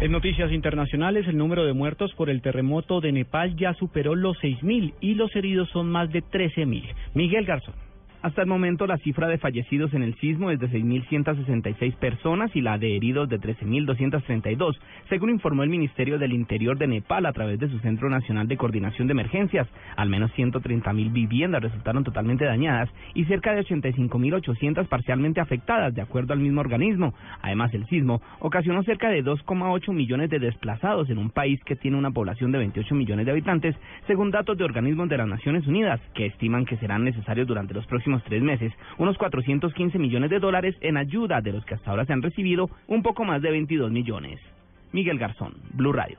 En noticias internacionales, el número de muertos por el terremoto de Nepal ya superó los 6.000 y los heridos son más de 13.000. Miguel Garzón. Hasta el momento, la cifra de fallecidos en el sismo es de 6.166 personas y la de heridos de 13.232, según informó el Ministerio del Interior de Nepal a través de su Centro Nacional de Coordinación de Emergencias. Al menos 130.000 viviendas resultaron totalmente dañadas y cerca de 85.800 parcialmente afectadas, de acuerdo al mismo organismo. Además, el sismo ocasionó cerca de 2,8 millones de desplazados en un país que tiene una población de 28 millones de habitantes, según datos de organismos de las Naciones Unidas, que estiman que serán necesarios durante los próximos tres meses unos 415 millones de dólares en ayuda, de los que hasta ahora se han recibido un poco más de 22 millones. Miguel Garzón, Blue Radio.